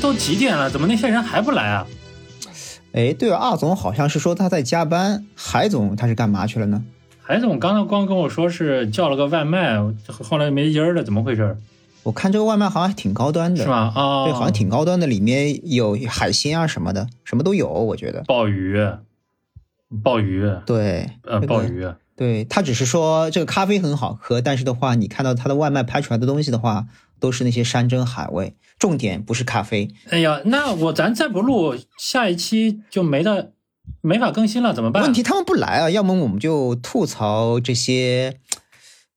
都几点了？怎么那些人还不来啊？哎，对了，二总好像是说他在加班，海总他是干嘛去了呢？海总刚才光跟我说是叫了个外卖，后来没音儿了，怎么回事？我看这个外卖好像还挺高端的，是吧？啊，对，好像挺高端的，里面有海鲜啊什么的，什么都有，我觉得。鲍鱼，鲍鱼，对，呃，鲍鱼。对他只是说这个咖啡很好喝，但是的话，你看到他的外卖拍出来的东西的话，都是那些山珍海味，重点不是咖啡。哎呀，那我咱再不录，下一期就没得没法更新了，怎么办？问题他们不来啊，要么我们就吐槽这些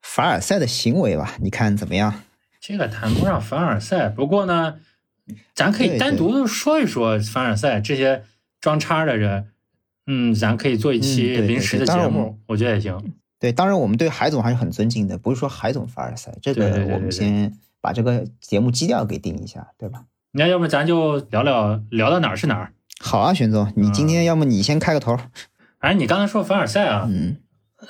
凡尔赛的行为吧，你看怎么样？这个谈不上凡尔赛，不过呢，咱可以单独说一说凡尔赛这些装叉的人。嗯，咱可以做一期临时的节目，我觉得也行。对，当然我们对海总还是很尊敬的，不是说海总凡尔赛，这个我们先把这个节目基调给定一下，对吧？那要不咱就聊聊聊到哪儿是哪儿？好啊，玄总，你今天要么你先开个头。哎，你刚才说凡尔赛啊，嗯，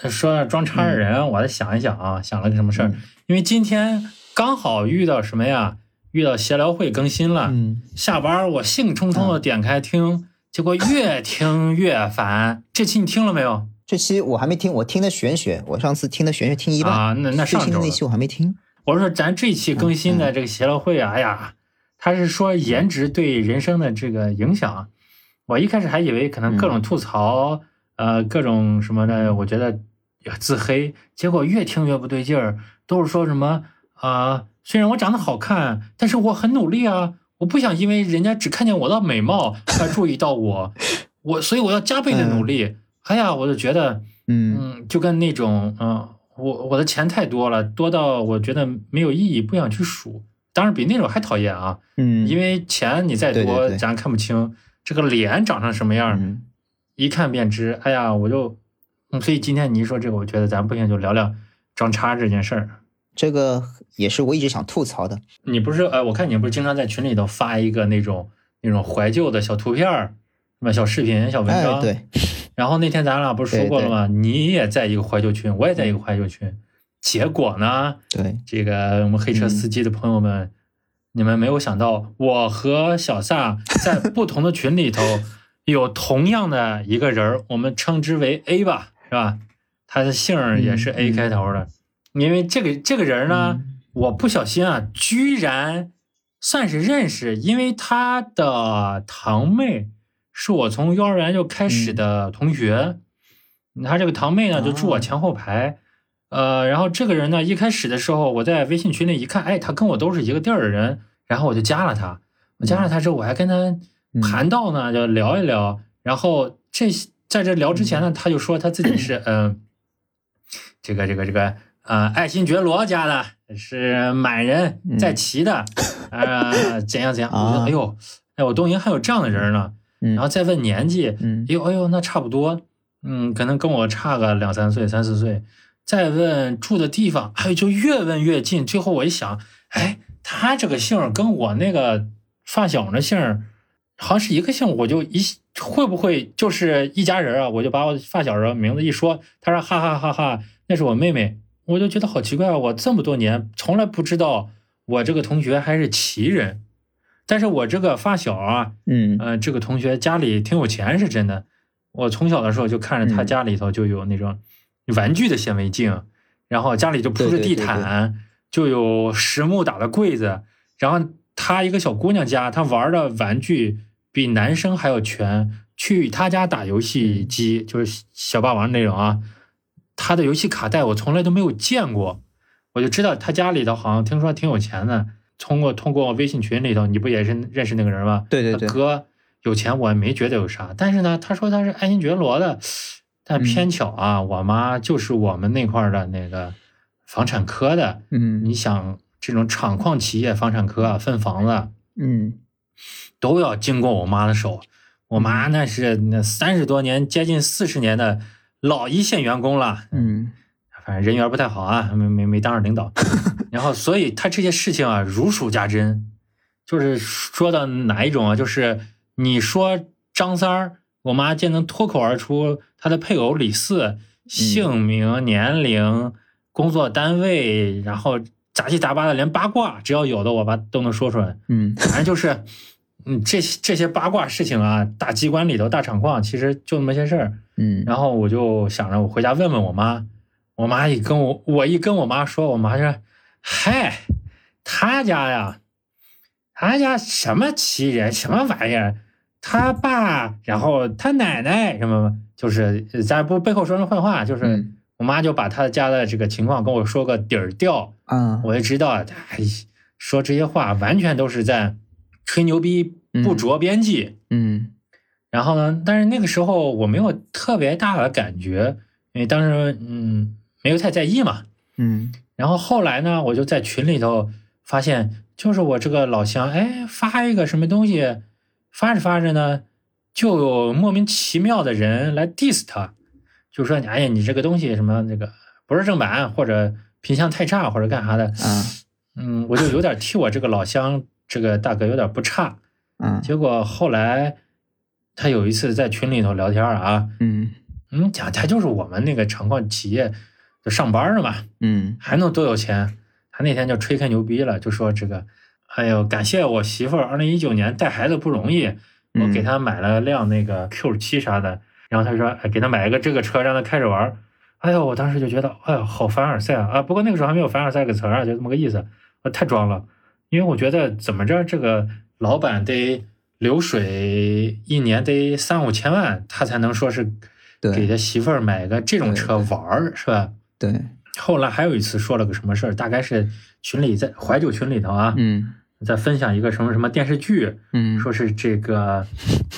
说装叉的人，我再想一想啊，想了个什么事儿？因为今天刚好遇到什么呀？遇到闲聊会更新了，嗯下班我兴冲冲的点开听。结果越听越烦，这期你听了没有？这期我还没听，我听的玄学，我上次听的玄学听一半啊。那那上周那期我还没听。我说咱这期更新的这个协乐会啊，哎呀，他是说颜值对人生的这个影响。我一开始还以为可能各种吐槽，呃，各种什么的，我觉得自黑。结果越听越不对劲儿，都是说什么啊？虽然我长得好看，但是我很努力啊。我不想因为人家只看见我的美貌而注意到我，我所以我要加倍的努力。哎呀，我就觉得，嗯，就跟那种，嗯，我我的钱太多了，多到我觉得没有意义，不想去数。当然比那种还讨厌啊，嗯，因为钱你再多，咱看不清这个脸长成什么样，一看便知。哎呀，我就，所以今天你一说这个，我觉得咱不行就聊聊装叉这件事儿。这个也是我一直想吐槽的。你不是呃，我看你不是经常在群里头发一个那种那种怀旧的小图片儿，什么小视频、小文章。对。然后那天咱俩不是说过了吗？你也在一个怀旧群，我也在一个怀旧群。结果呢？对。这个我们黑车司机的朋友们，你们没有想到，我和小撒在不同的群里头 有同样的一个人儿，我们称之为 A 吧，是吧？他的姓也是 A 开头的。因为这个这个人呢，我不小心啊，居然算是认识，因为他的堂妹是我从幼儿园就开始的同学，他这个堂妹呢就住我前后排，呃，然后这个人呢一开始的时候我在微信群里一看，哎，他跟我都是一个地儿的人，然后我就加了他，我加了他之后我还跟他谈到呢，就聊一聊，然后这在这聊之前呢，他就说他自己是嗯，这个这个这个。呃，爱新觉罗家的是满人在骑的，啊，怎样怎样？我觉得，哎呦，哎，我东营还有这样的人呢。然后再问年纪，哎呦，哎呦，那差不多，嗯，可能跟我差个两三岁、三四岁。再问住的地方，哎，就越问越近。最后我一想，哎，他这个姓跟我那个发小的姓好像是一个姓，我就一会不会就是一家人啊？我就把我发小的名字一说，他说哈哈哈哈，那是我妹妹。我就觉得好奇怪啊！我这么多年从来不知道我这个同学还是奇人，但是我这个发小啊，嗯呃，这个同学家里挺有钱是真的。我从小的时候就看着他家里头就有那种玩具的显微镜，然后家里就铺着地毯，就有实木打的柜子。然后他一个小姑娘家，她玩的玩具比男生还要全。去他家打游戏机，就是小霸王那种啊。他的游戏卡带我从来都没有见过，我就知道他家里头好像听说挺有钱的。通过通过微信群里头，你不也是认识那个人吗？对对对，哥有钱我也没觉得有啥，但是呢，他说他是爱新觉罗的，但偏巧啊，我妈就是我们那块的那个房产科的。嗯，你想这种厂矿企业房产科啊，分房子，嗯，都要经过我妈的手。我妈那是那三十多年，接近四十年的。老一线员工了，嗯，反正人缘不太好啊，没没没当上领导，然后所以他这些事情啊如数家珍，就是说到哪一种啊？就是你说张三儿，我妈竟能脱口而出他的配偶李四姓名、年龄、工作单位，然后杂七杂八的连八卦，只要有的我爸都能说出来，嗯，反正就是嗯，这些这些八卦事情啊，大机关里头大厂矿，其实就那么些事儿。嗯，然后我就想着我回家问问我妈，我妈一跟我我一跟我妈说，我妈说，嗨，他家呀，他家什么奇人什么玩意儿，他爸，然后他奶奶什么，就是咱不背后说人坏话，就是嗯我妈就把他家的这个情况跟我说个底儿掉，啊，我就知道，哎，说这些话完全都是在吹牛逼，不着边际。嗯然后呢，但是那个时候我没有特别大的感觉，因为当时嗯没有太在意嘛。嗯然后后来呢，我就在群里头发现，就是我这个老乡，哎，发一个什么东西，发着发着呢，就有莫名其妙的人来 diss 他，就说你，哎呀，你这个东西什么那个不是正版，或者品相太差，或者干啥的。嗯嗯，我就有点替我这个老乡这个大哥有点不差。嗯结果后来他有一次在群里头聊天啊，嗯嗯，讲他就是我们那个厂矿企业就上班了嘛，嗯还能多有钱？他那天就吹开牛逼了，就说这个，哎呦，感谢我媳妇儿，二零一九年带孩子不容易，我给她买了辆那个 Q 七啥的，然后他说，哎，给她买一个这个车，让她开着玩儿。哎呦，我当时就觉得，哎呦，好凡尔赛啊！啊，不过那个时候还没有凡尔赛这个词儿啊，就这么个意思，我，太装了。因为我觉得怎么着，这个老板得流水一年得三五千万，他才能说是给他媳妇儿买个这种车玩儿，是吧？对。后来还有一次说了个什么事儿，大概是群里在怀旧群里头啊，嗯。在分享一个什么什么电视剧，嗯。说是这个，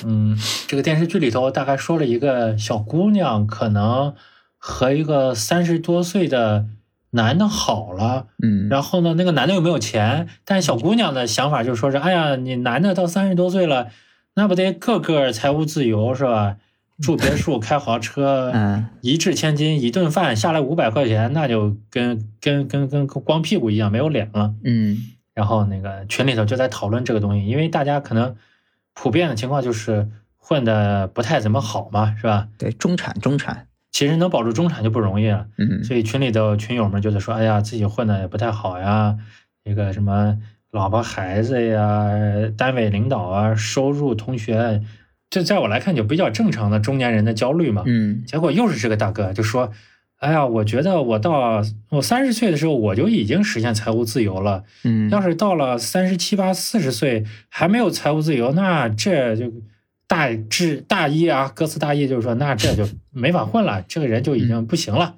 嗯，这个电视剧里头大概说了一个小姑娘可能和一个三十多岁的男的好了，嗯。然后呢，那个男的又没有钱，但是小姑娘的想法就说是，哎呀，你男的到三十多岁了，那不得个个财务自由是吧？住别墅，开豪车，嗯。一掷千金，一顿饭下来五百块钱，那就跟跟跟跟光屁股一样，没有脸了。嗯。然后那个群里头就在讨论这个东西，因为大家可能普遍的情况就是混的不太怎么好嘛，是吧？对中产中产。其实能保住中产就不容易了，嗯。所以群里的群友们就在说，哎呀，自己混的也不太好呀，这个什么老婆孩子呀，单位领导啊，收入同学，这在我来看就比较正常的中年人的焦虑嘛。嗯结果又是这个大哥就说：“哎呀，我觉得我到我三十岁的时候，我就已经实现财务自由了。嗯要是到了三十七八、四十岁还没有财务自由，那这就大致大意啊，歌词大意就是说，那这就没法混了，这个人就已经不行了。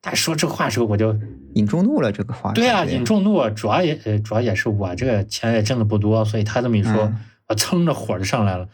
他说这话的时候，我就引众怒了这个话对啊，对引众怒，主要也呃主要也是我这个钱也挣的不多，所以他这么一说，嗯我蹭着火就上来了。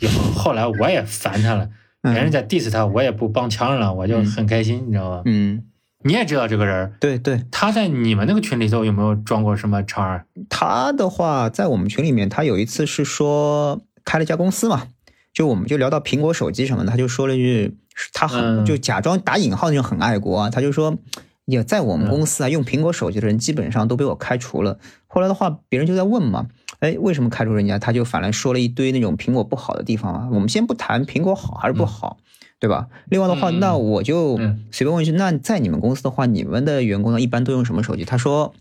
以后后来我也烦他了。”嗯别人在 diss 他，我也不帮腔了，我就很开心，你知道吗？嗯你也知道这个人，对对他在你们那个群里头有没有装过什么叉儿？他的话，在我们群里面，他有一次是说开了一家公司嘛，就我们就聊到苹果手机什么的，他就说了一句，他很、嗯就假装打引号那种很爱国啊，他就说，也在我们公司啊，用苹果手机的人基本上都被我开除了。后来的话，别人就在问嘛，哎，为什么开除人家？他就反来说了一堆那种苹果不好的地方啊。我们先不谈苹果好还是不好。对吧？另外的话，那我就嗯随便问一句，那在你们公司的话，你们的员工呢，一般都用什么手机？他说，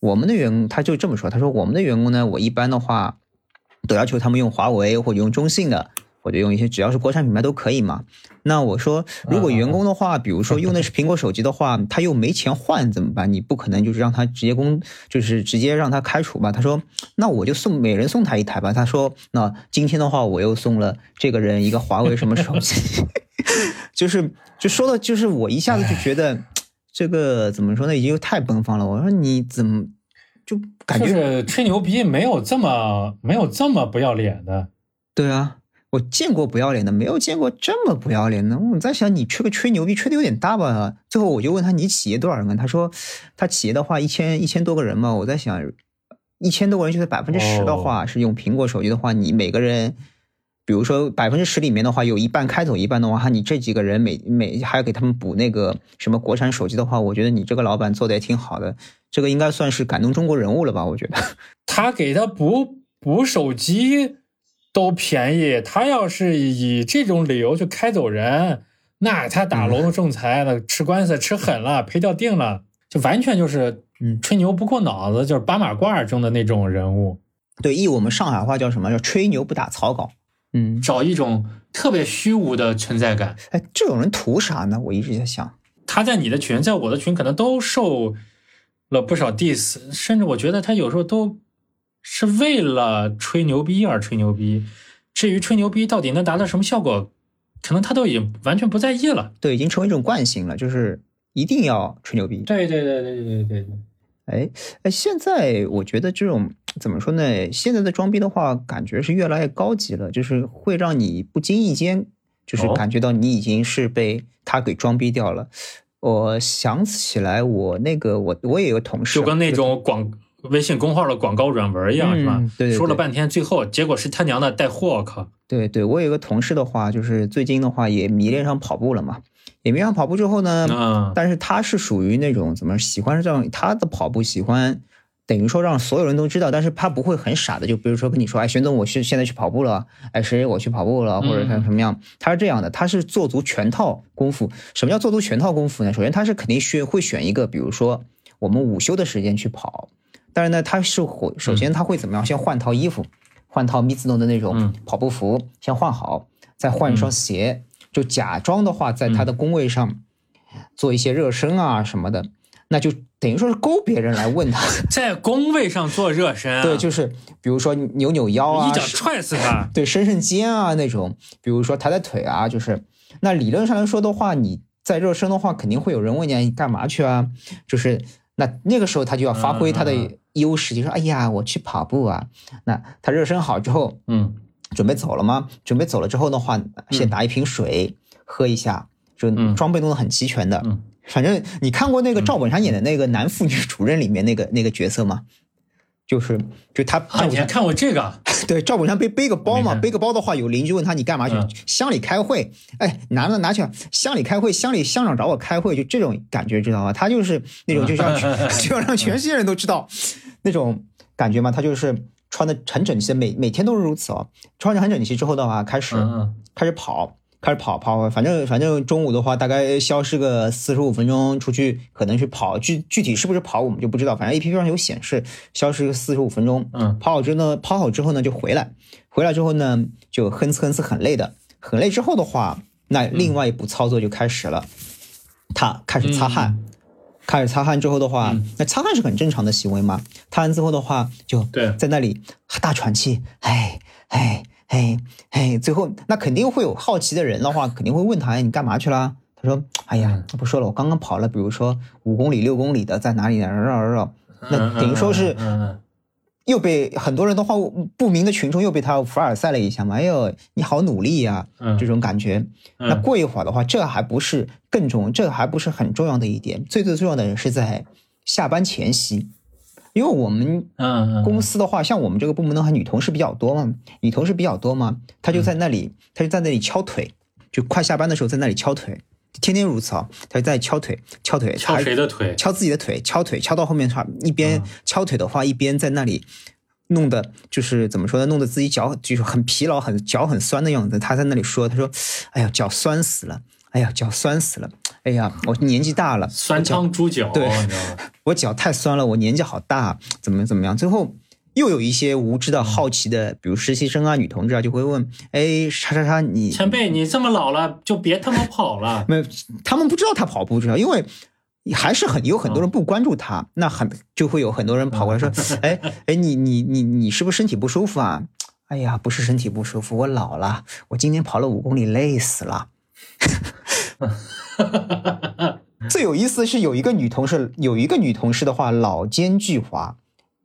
我们的员工他就这么说，他说我们的员工呢，我一般的话都要求他们用华为或者用中兴的，或者用一些只要是国产品牌都可以嘛。那我说，如果员工的话，比如说用的是苹果手机的话，他又没钱换怎么办？你不可能就是让他直接工，就是直接让他开除吧？他说，那我就送每人送他一台吧。他说，那今天的话，我又送了这个人一个华为什么手机，就是就说的，就是我一下子就觉得这个怎么说呢，已经太奔放了。我说你怎么就感觉就是吹牛逼没有这么没有这么不要脸的。对啊，我见过不要脸的，没有见过这么不要脸的。我在想，你吹个吹牛逼吹的有点大吧？最后我就问他，你企业多少人啊？他说，他企业的话一千一千多个人嘛。我在想，一千多个人就是百分之十的话、是用苹果手机的话，你每个人，比如说百分之十里面的话，有一半开走一半的话，你这几个人每每还要给他们补那个什么国产手机的话，我觉得你这个老板做的也挺好的。这个应该算是感动中国人物了吧？我觉得。他给他补补手机都便宜，他要是以这种理由去开走人，那他打劳动仲裁，那吃官司吃狠了，赔掉定了，就完全就是嗯吹牛不过脑子，就是八马褂中的那种人物。对，译我们上海话叫什么？叫吹牛不打草稿。嗯，找一种特别虚无的存在感。哎，这种人图啥呢？我一直在想，他在你的群，在我的群，可能都受了不少 diss，甚至我觉得他有时候都是为了吹牛逼而吹牛逼，至于吹牛逼到底能达到什么效果，可能他都已经完全不在意了。对，已经成为一种惯性了，就是一定要吹牛逼。对对对对对对对。哎哎，现在我觉得这种怎么说呢？现在的装逼的话，感觉是越来越高级了，就是会让你不经意间就是感觉到你已经是被他给装逼掉了。我想起来，我那个我我也有同事，有个那种广。微信公号的广告软文一样，是吧？对，说了半天，最后结果是他娘的带货，我靠！对对，我有个同事的话，就是最近的话也迷恋上跑步了嘛。也迷上跑步之后呢，但是他是属于那种怎么喜欢让他的跑步喜欢，等于说让所有人都知道，但是他不会很傻的，就比如说跟你说，哎，玄总，我去现在去跑步了，哎，谁我去跑步了，或者他什么样，他是这样的，他是做足全套功夫。什么叫做足全套功夫呢？首先他是肯定选会选一个，比如说我们午休的时间去跑，但是呢，他是会首先他会怎么样？先换套衣服，换套密兹诺的那种跑步服，先换好，再换一双鞋。就假装的话，在他的工位上做一些热身啊什么的，那就等于说是勾别人来问他，在工位上做热身，对，就是比如说扭扭腰啊，一脚踹死他，对，伸伸肩啊那种，比如说抬抬腿啊，就是那理论上来说的话，你在热身的话，肯定会有人问你你干嘛去啊？就是那那个时候他就要发挥他的优势，就说哎呀，我去跑步啊。那他热身好之后，嗯。准备走了吗？准备走了之后的话，先拿一瓶水喝一下，就装备弄得很齐全的。反正你看过那个赵本山演的那个男妇女主任里面那个那个角色吗？就是就他以前看过这个，对赵本山背背个包嘛，背个包的话，有邻居问他你干嘛去？乡里开会，哎，拿了拿去乡里开会，乡里乡长找我开会，就这种感觉知道吗？他就是那种就像 就要让全世界人都知道那种感觉嘛，他就是。穿的很整齐，每每天都是如此哦。穿着很整齐之后的话，开始开始跑，开始跑跑，反正反正中午的话，大概消失个四十五分钟，出去可能去跑，具具体是不是跑我们就不知道。反正 A P P 上有显示，消失个四十五分钟。嗯，跑好之后呢，跑好之后呢就回来，回来之后呢就哼哧哼哧很累的，很累之后的话，那另外一步操作就开始了，他开始擦汗。开始擦汗之后的话，那擦汗是很正常的行为嘛。擦完之后的话，就在那里大喘气，哎哎哎哎，最后那肯定会有好奇的人的话，肯定会问他，哎，你干嘛去了？他说，哎呀，不说了，我刚刚跑了，比如说五公里、六公里的，在哪里呢？绕绕绕，那等于说是。又被很多人的话不明的群众又被他凡尔赛了一下嘛？哎呦，你好努力呀，这种感觉。那过一会儿的话，这还不是更重，这还不是很重要的一点。最最重要的人是在下班前夕，因为我们嗯公司的话，像我们这个部门的话，女同事比较多嘛，女同事比较多嘛，她就在那里，她就在那里敲腿，就快下班的时候在那里敲腿。天天如此啊，她就在敲腿，敲腿，敲谁的腿？敲自己的腿，敲腿，敲到后面他一边敲腿的话，一边在那里弄的，就是怎么说呢？弄得自己脚就是很疲劳，很脚很酸的样子。他在那里说：“他说，哎呀，脚酸死了，哎呀，脚酸死了，哎呀，我年纪大了，酸汤猪脚，对，我脚太酸了，我年纪好大，怎么怎么样？最后。”又有一些无知的好奇的，比如实习生啊、女同志啊，就会问：“哎，叉叉叉，你前辈，你这么老了，就别他妈跑了。”没有，他们不知道他跑步，知道？因为还是很有很多人不关注他，那很就会有很多人跑过来说：“哎哎，你你你你是不是身体不舒服啊？”哎呀，不是身体不舒服，我老了，我今天跑了五公里，累死了。最有意思的是，有一个女同事，有一个女同事的话，老奸巨猾。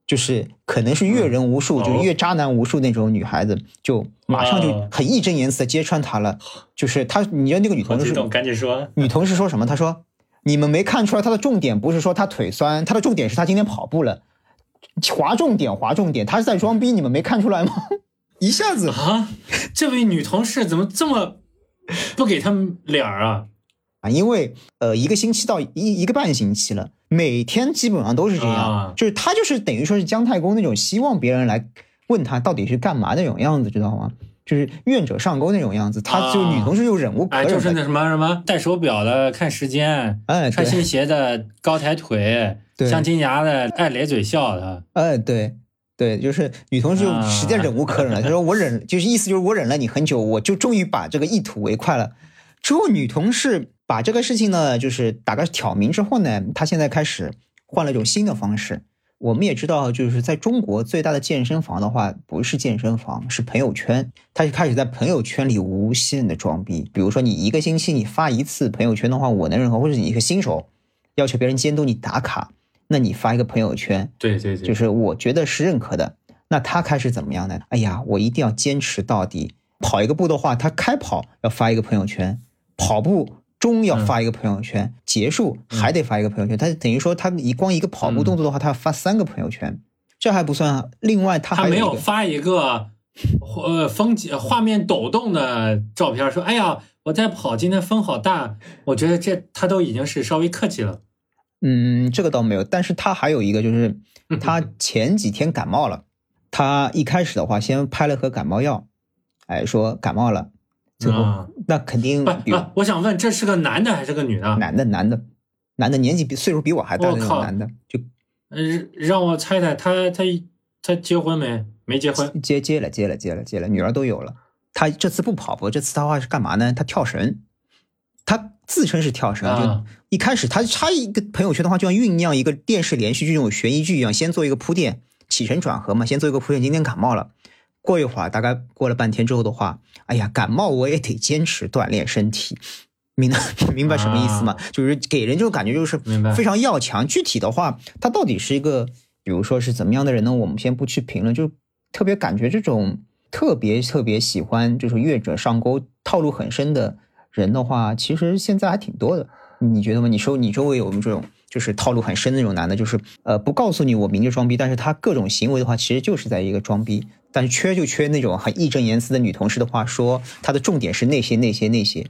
就是可能是阅人无数，就是阅渣男无数那种女孩子，就马上就很义正言辞的揭穿他了。就是他，你知道那个女同事，赶紧说。女同事说什么？她说：“你们没看出来，她的重点不是说她腿酸，她的重点是她今天跑步了。划重点，划重点，她是在装逼，你们没看出来吗？” 一下子啊，这位女同事怎么这么 不给他们脸儿啊？啊，因为呃，一个星期到一一个半星期了。每天基本上都是这样，就是他就是等于说是姜太公那种希望别人来问他到底是干嘛那种样子，知道吗？就是愿者上钩那种样子。他就女同事又忍无可忍，就是那什么什么戴手表的看时间，哎，穿新鞋的高抬腿，对，镶金牙的爱咧嘴笑的，哎，对。对，就是女同事就实在忍无可忍了。她说：“我忍，就是意思就是我忍了你很久，我就终于把这个一吐为快了。”之后，女同事把这个事情呢，就是打个挑明之后呢，她现在开始换了一种新的方式。我们也知道，就是在中国最大的健身房的话，不是健身房，是朋友圈。她就开始在朋友圈里无限的装逼。比如说，你一个星期你发一次朋友圈的话，我能认可；或者你一个新手，要求别人监督你打卡。那你发一个朋友圈，对对对，就是我觉得是认可的。那他开始怎么样呢？哎呀，我一定要坚持到底。跑一个步的话，他开跑要发一个朋友圈，跑步中要发一个朋友圈，结束还得发一个朋友圈。他等于说，他一光一个跑步动作的话，他要发三个朋友圈，这还不算。另外，他还没有发一个呃风景画面抖动的照片，说：“哎呀，我在跑，今天风好大。”我觉得这他都已经是稍微客气了。嗯，这个倒没有，但是他还有一个，就是他前几天感冒了，他一开始的话先拍了盒感冒药，哎，说感冒了，最后那肯定不不，我想问，这是个男的还是个女的？男的，男的，男的，年纪比岁数比我还大的男的，就，呃，让我猜猜，他他他结婚没？没结婚？结结了，结了，结了，结了，女儿都有了。他这次不跑步，这次的话是干嘛呢？他跳绳。他自称是跳绳，就一开始他他一个朋友圈的话，就像酝酿一个电视连续剧这种悬疑剧一样，先做一个铺垫，起承转合嘛，先做一个铺垫。今天感冒了，过一会儿大概过了半天之后的话，哎呀，感冒我也得坚持锻炼身体，明白 明白什么意思吗？就是给人这种感觉就是非常要强。具体的话，他到底是一个，比如说是怎么样的人呢？我们先不去评论，就特别感觉这种特别特别喜欢就是越者上钩，套路很深的。人的话，其实现在还挺多的，你觉得吗？你说你周围有没有这种就是套路很深的那种男的，就是呃不告诉你我明着装逼，但是他各种行为的话，其实就是在一个装逼，但是缺就缺那种很义正言辞的女同事的话，说他的重点是那些那些那些。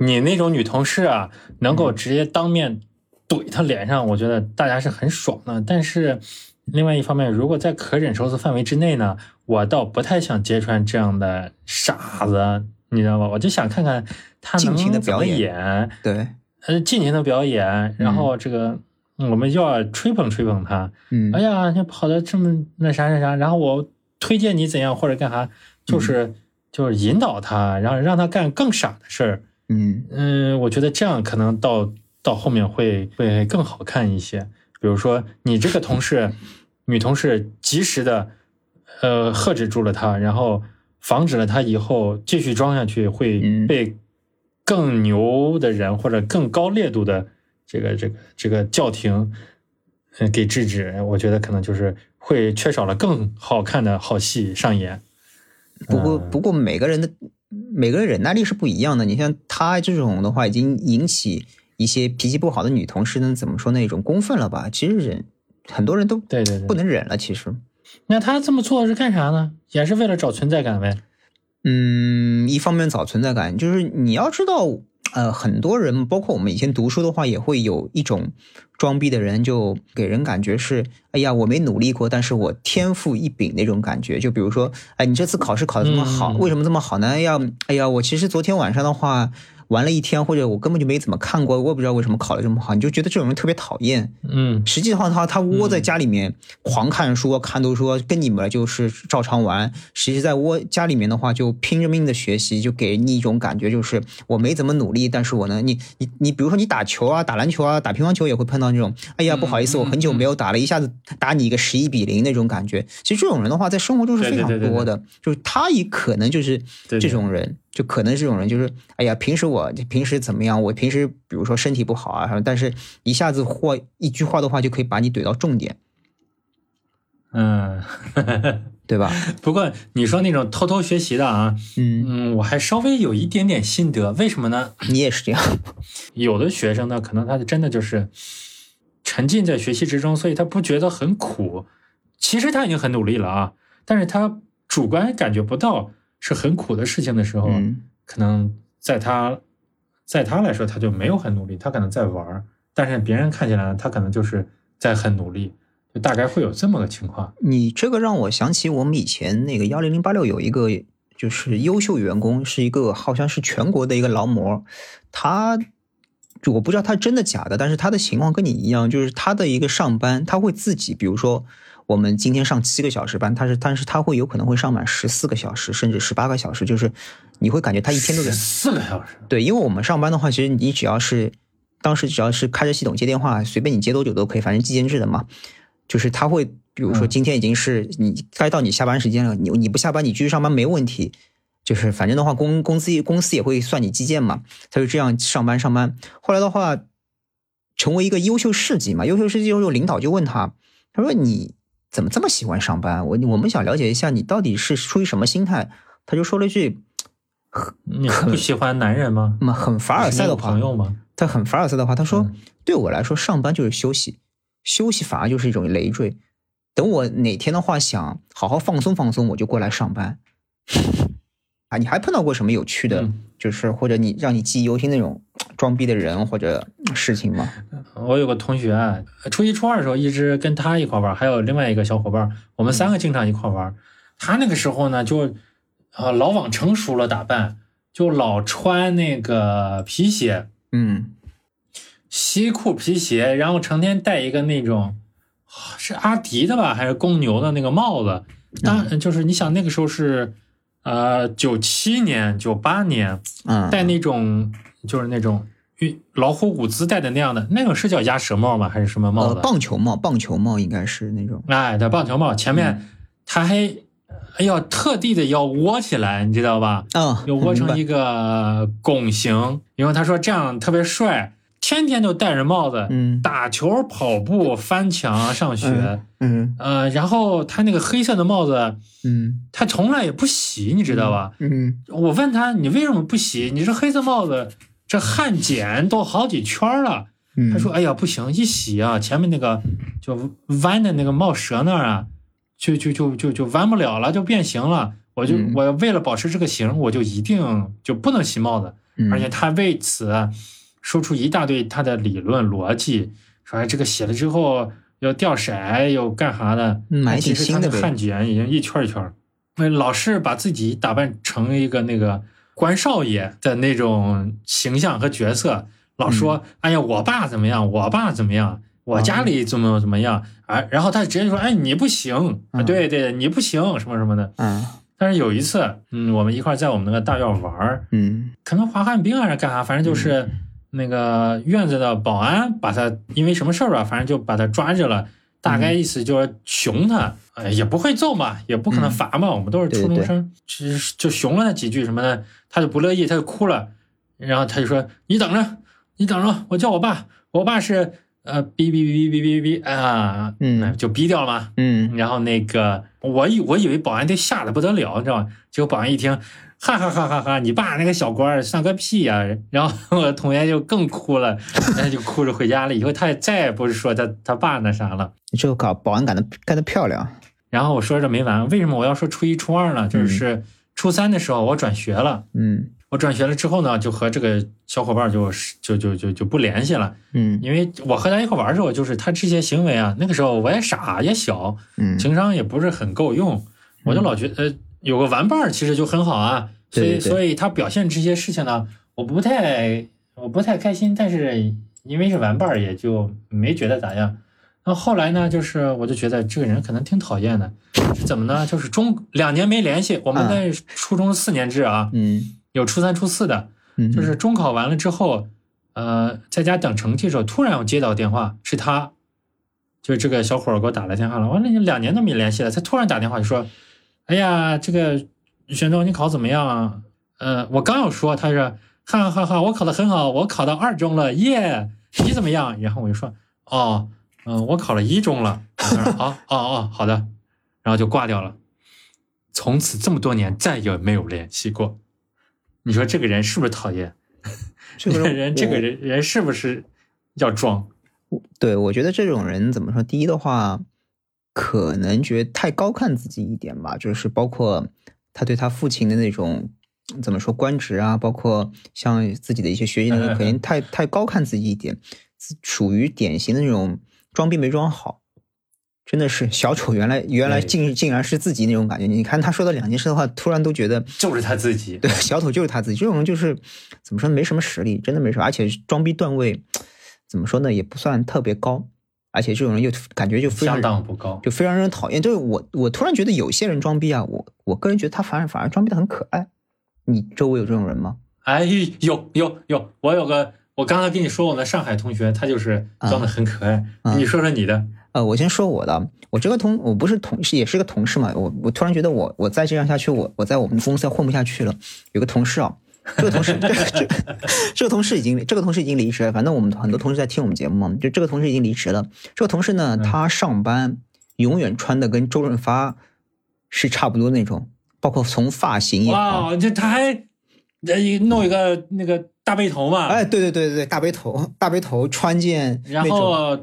你那种女同事啊，能够直接当面怼他脸上，我觉得大家是很爽的。但是另外一方面，如果在可忍受的范围之内呢，我倒不太想揭穿这样的傻子。你知道吗？我就想看看他能怎么演，对，呃，尽情的表演，然后这个我们要吹捧吹捧他。嗯，哎呀，你跑的这么那啥啥啥，然后我推荐你怎样或者干啥，就是就是引导他，然后让他干更傻的事儿。嗯嗯，我觉得这样可能到到后面会会更好看一些。比如说你这个同事，女同事及时的呃喝止住了他，然后。防止了他以后继续装下去会被更牛的人或者更高烈度的这个这个这个叫停，嗯，给制止。我觉得可能就是会缺少了更好看的好戏上演。不过不过每个人的每个人忍耐力是不一样的。你像他这种的话，已经引起一些脾气不好的女同事呢，怎么说那种公愤了吧？其实忍很多人都对对对不能忍了，其实。那他这么做是干啥呢？也是为了找存在感呗。嗯，一方面找存在感，就是你要知道，呃，很多人，包括我们以前读书的话，也会有一种装逼的人，就给人感觉是，哎呀，我没努力过，但是我天赋异禀那种感觉。就比如说，哎，你这次考试考得这么好，为什么这么好呢？要，哎呀，我其实昨天晚上的话。玩了一天，或者我根本就没怎么看过，我也不知道为什么考的这么好，你就觉得这种人特别讨厌。嗯，实际的话，他他窝在家里面狂看书、看读书，跟你们就是照常玩。实际在窝家里面的话，就拼着命的学习，就给你一种感觉，就是我没怎么努力，但是我能，你你你，比如说你打球啊、打篮球啊、打乒乓球也会碰到那种，哎呀，不好意思，我很久没有打了，一下子打你一个十一比零那种感觉。其实这种人的话，在生活中是非常多的，就是他也可能就是这种人。就可能这种人就是，哎呀，平时我平时怎么样？我平时比如说身体不好啊，但是一下子或一句话的话就可以把你怼到重点，嗯，对吧？不过你说那种偷偷学习的啊，嗯嗯，我还稍微有一点点心得，为什么呢？你也是这样，有的学生呢，可能他真的就是沉浸在学习之中，所以他不觉得很苦。其实他已经很努力了啊，但是他主观感觉不到。是很苦的事情的时候，可能在他，在他来说，他就没有很努力，他可能在玩儿，但是别人看起来，他可能就是在很努力，就大概会有这么个情况。你这个让我想起我们以前那个幺零零八六有一个就是优秀员工，是一个好像是全国的一个劳模，他我不知道他真的假的，但是他的情况跟你一样，就是他的一个上班，他会自己，比如说。我们今天上七个小时班，他是但是他会有可能会上满十四个小时，甚至十八个小时，就是你会感觉他一天都在四个小时。对，因为我们上班的话，其实你只要是当时只要是开着系统接电话，随便你接多久都可以，反正计件制的嘛。就是他会，比如说嗯今天已经是你该到你下班时间了，你你不下班你继续上班没问题。就是反正的话，公公司公司也会算你计件嘛，他就这样上班上班。后来的话，成为一个优秀事迹嘛，优秀事迹之后，领导就问他，他说你怎么这么喜欢上班？我我们想了解一下你到底是出于什么心态。他就说了一句，你不喜欢男人吗？很凡尔赛的朋，友吗？他很凡尔赛的话，他说：“嗯对我来说，上班就是休息，休息反而就是一种累赘。等我哪天的话想好好放松放松，我就过来上班。”啊，你还碰到过什么有趣的，嗯就是或者你让你记忆犹新那种装逼的人或者事情吗？我有个同学啊，初一初二的时候一直跟他一块玩，还有另外一个小伙伴，我们三个经常一块玩。他那个时候呢，就呃老往成熟了打扮，就老穿那个皮鞋，嗯西裤皮鞋，然后成天戴一个那种啊是阿迪的吧，还是公牛的那个帽子。当就是你想那个时候是呃九七年、九八年，嗯，戴那种就是那种玉老虎伍兹戴的那样的，那个是叫鸭舌帽吗？还是什么帽呃子？棒球帽，棒球帽应该是那种。哎，对，棒球帽前嗯面他还哎呀特地的要窝起来，你知道吧？啊，要窝成一个拱形，因为他说这样特别帅，天天就戴着帽子，嗯打球、跑步、翻墙、上学。嗯呃，然后他那个黑色的帽子，嗯他从来也不洗，你知道吧？嗯我问他你为什么不洗？你这黑色帽子这汗碱都好几圈了。嗯，他说：“哎呀，不行，一洗啊，前面那个就弯的那个帽舌那儿啊，就就就就就弯不了了，就变形了。我就、嗯我为了保持这个形，我就一定就不能洗帽子。嗯而且他为此说出一大堆他的理论逻辑，说哎这个洗了之后要掉色又干啥的。嗯买但其实他那挺新的汗碱已经一圈一圈儿。那老是把自己打扮成一个那个关少爷的那种形象和角色，老说：“哎呀，我爸怎么样，我爸怎么样，我家里怎么怎么样。”啊，然后他直接说：“哎，你不行啊，嗯对对，你不行，什么什么的。嗯”但是有一次，嗯，我们一块在我们那个大院玩儿，嗯可能滑旱冰还是干啥，反正就是那个院子的保安把他因为什么事儿吧，反正就把他抓着了。大概意思就是熊他，哎，也不会揍嘛，也不可能罚嘛，我们都是初中生，只是就熊了他几句什么的，他就不乐意，他就哭了，然后他就说：“你等着，你等着，我叫我爸，我爸是呃哔哔哔哔哔哔哔啊，嗯就逼掉了嘛。”嗯然后那个我以我以为保安得吓得不得了，你知道吗？结果保安一听，哈哈哈哈哈！你爸那个小官儿算个屁呀、然后我同学就更哭了，然后就哭着回家了。以后他也再也不是说他他爸那啥了。这个搞保安干的干的漂亮。然后我说这没完，为什么我要说初一初二呢？就是初三的时候我转学了，嗯我转学了之后呢，就和这个小伙伴就是就就就就不联系了，嗯因为我和他一块玩的时候，就是他这些行为啊，那个时候我也傻也小，嗯情商也不是很够用，我就老觉得呃有个玩伴儿其实就很好啊，所以所以他表现这些事情呢，我不太我不太开心，但是因为是玩伴儿，也就没觉得咋样。那后来呢，就是我就觉得这个人可能挺讨厌的，是怎么呢？就是中两年没联系，我们在初中四年制啊，嗯。有初三、初四的，嗯，就是中考完了之后，呃，在家等成绩的时候，突然我接到电话，是他，就是这个小伙儿给我打来电话了。完了，你两年都没联系了，他突然打电话就说：“哎呀，这个玄宗你考怎么样啊？”呃，我刚要说，他说：“哈哈哈，我考得很好，我考到二中了，耶！你怎么样？”然后我就说：“哦，嗯、我考了一中了。”他说：“哦哦哦，好的。”然后就挂掉了。从此这么多年再也没有联系过。你说这个人是不是讨厌？这个人，这个人人是不是要装？对，我觉得这种人怎么说？第一的话，可能觉得太高看自己一点吧，就是包括他对他父亲的那种怎么说官职啊，包括像自己的一些学习能力，可能太太高看自己一点，属于典型的那种装逼没装好。真的是小丑，原来原来竟竟然是自己那种感觉。你看他说的两件事的话，突然都觉得就是他自己。对，小丑就是他自己。这种人就是怎么说，没什么实力，真的没什么，而且装逼段位怎么说呢，也不算特别高。而且这种人又感觉就非常相当不高。就非常让人讨厌。就是我我突然觉得有些人装逼啊，我我个人觉得他反而反而装逼的很可爱。你周围有这种人吗？哎，有有有，我有个，我刚才跟你说我的上海同学，他就是装的很可爱。啊你说说你的，呃，我先说我的，我这个同我不是同事，也是个同事嘛。我我突然觉得我我再这样下去，我我在我们公司要混不下去了。有个同事啊，这个同事这个这这个同事已经这个同事已经离职了。反正我们很多同事在听我们节目嘛，就这个同事已经离职了。这个同事呢，嗯他上班永远穿的跟周润发是差不多那种，包括从发型也好，哇，这他还呃弄一个那个大背头嘛，哎，对对对对对，大背头大背头穿件然。后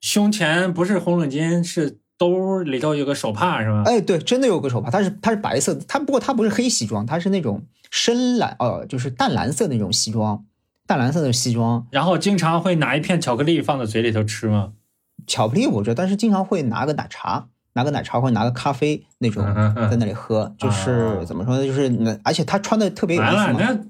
胸前不是红领巾，是兜里头有个手帕是吧？哎，对，真的有个手帕，它是它是白色的，它不过它不是黑西装，它是那种深蓝呃，就是淡蓝色的那种西装，淡蓝色的西装。然后经常会拿一片巧克力放在嘴里头吃吗？巧克力我知道，但是经常会拿个奶茶，拿个奶茶或者拿个咖啡那种在那里喝，就是哦怎么说呢？就是那而且他穿的特别有意思嘛。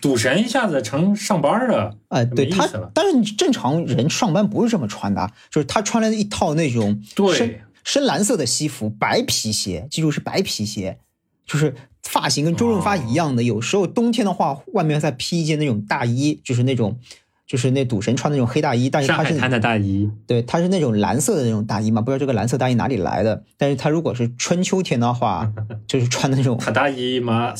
赌神一下子成上班了，哎，对他但是你正常人上班不是这么穿的啊，就是他穿了一套那种深对，深蓝色的西服，白皮鞋，记住是白皮鞋，就是发型跟周润发一样的。有时候冬天的话，外面再披一件那种大衣，就是那种，就是那赌神穿的那种黑大衣，但是他是上海滩的大衣，对，他是那种蓝色的那种大衣嘛，不知道这个蓝色大衣哪里来的。但是他如果是春秋天的话，就是穿的那种他大衣嘛，